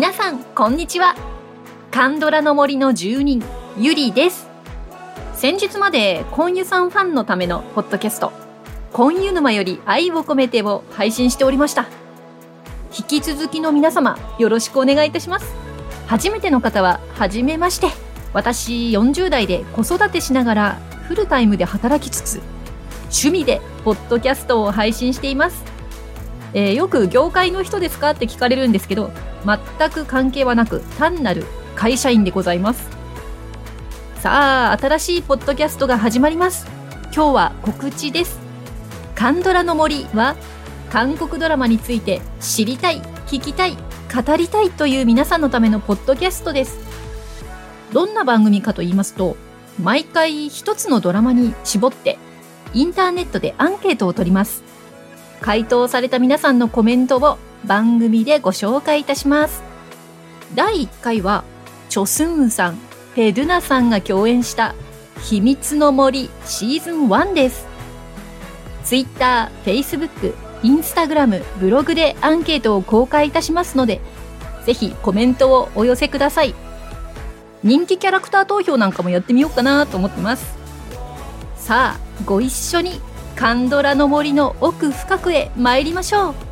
皆さんこんにちは。カンドラの森の住人ゆりです。先日までコンユさんファンのためのポッドキャストコンユ沼より愛を込めてを配信しておりました。引き続きの皆様よろしくお願いいたします。初めての方は初めまして。私40代で子育てしながらフルタイムで働きつつ趣味でポッドキャストを配信しています。えー、よく業界の人ですかって聞かれるんですけど全く関係はなく単なる会社員でございます。さあ新しいポッドキャストが始まります。今日は告知です。カンドラの森は韓国ドラマについて知りたい聞きたい語りたいという皆さんのためのポッドキャストです。どんな番組かと言いますと毎回一つのドラマに絞ってインターネットでアンケートを取ります。回答された皆さんのコメントを番組でご紹介いたします。第1回は、チョスンウさん、ペドゥナさんが共演した秘密の森シーズン1です。Twitter、Facebook、Instagram、ブログでアンケートを公開いたしますので、ぜひコメントをお寄せください。人気キャラクター投票なんかもやってみようかなと思ってます。さあ、ご一緒にカンドラの森の奥深くへ参りましょう。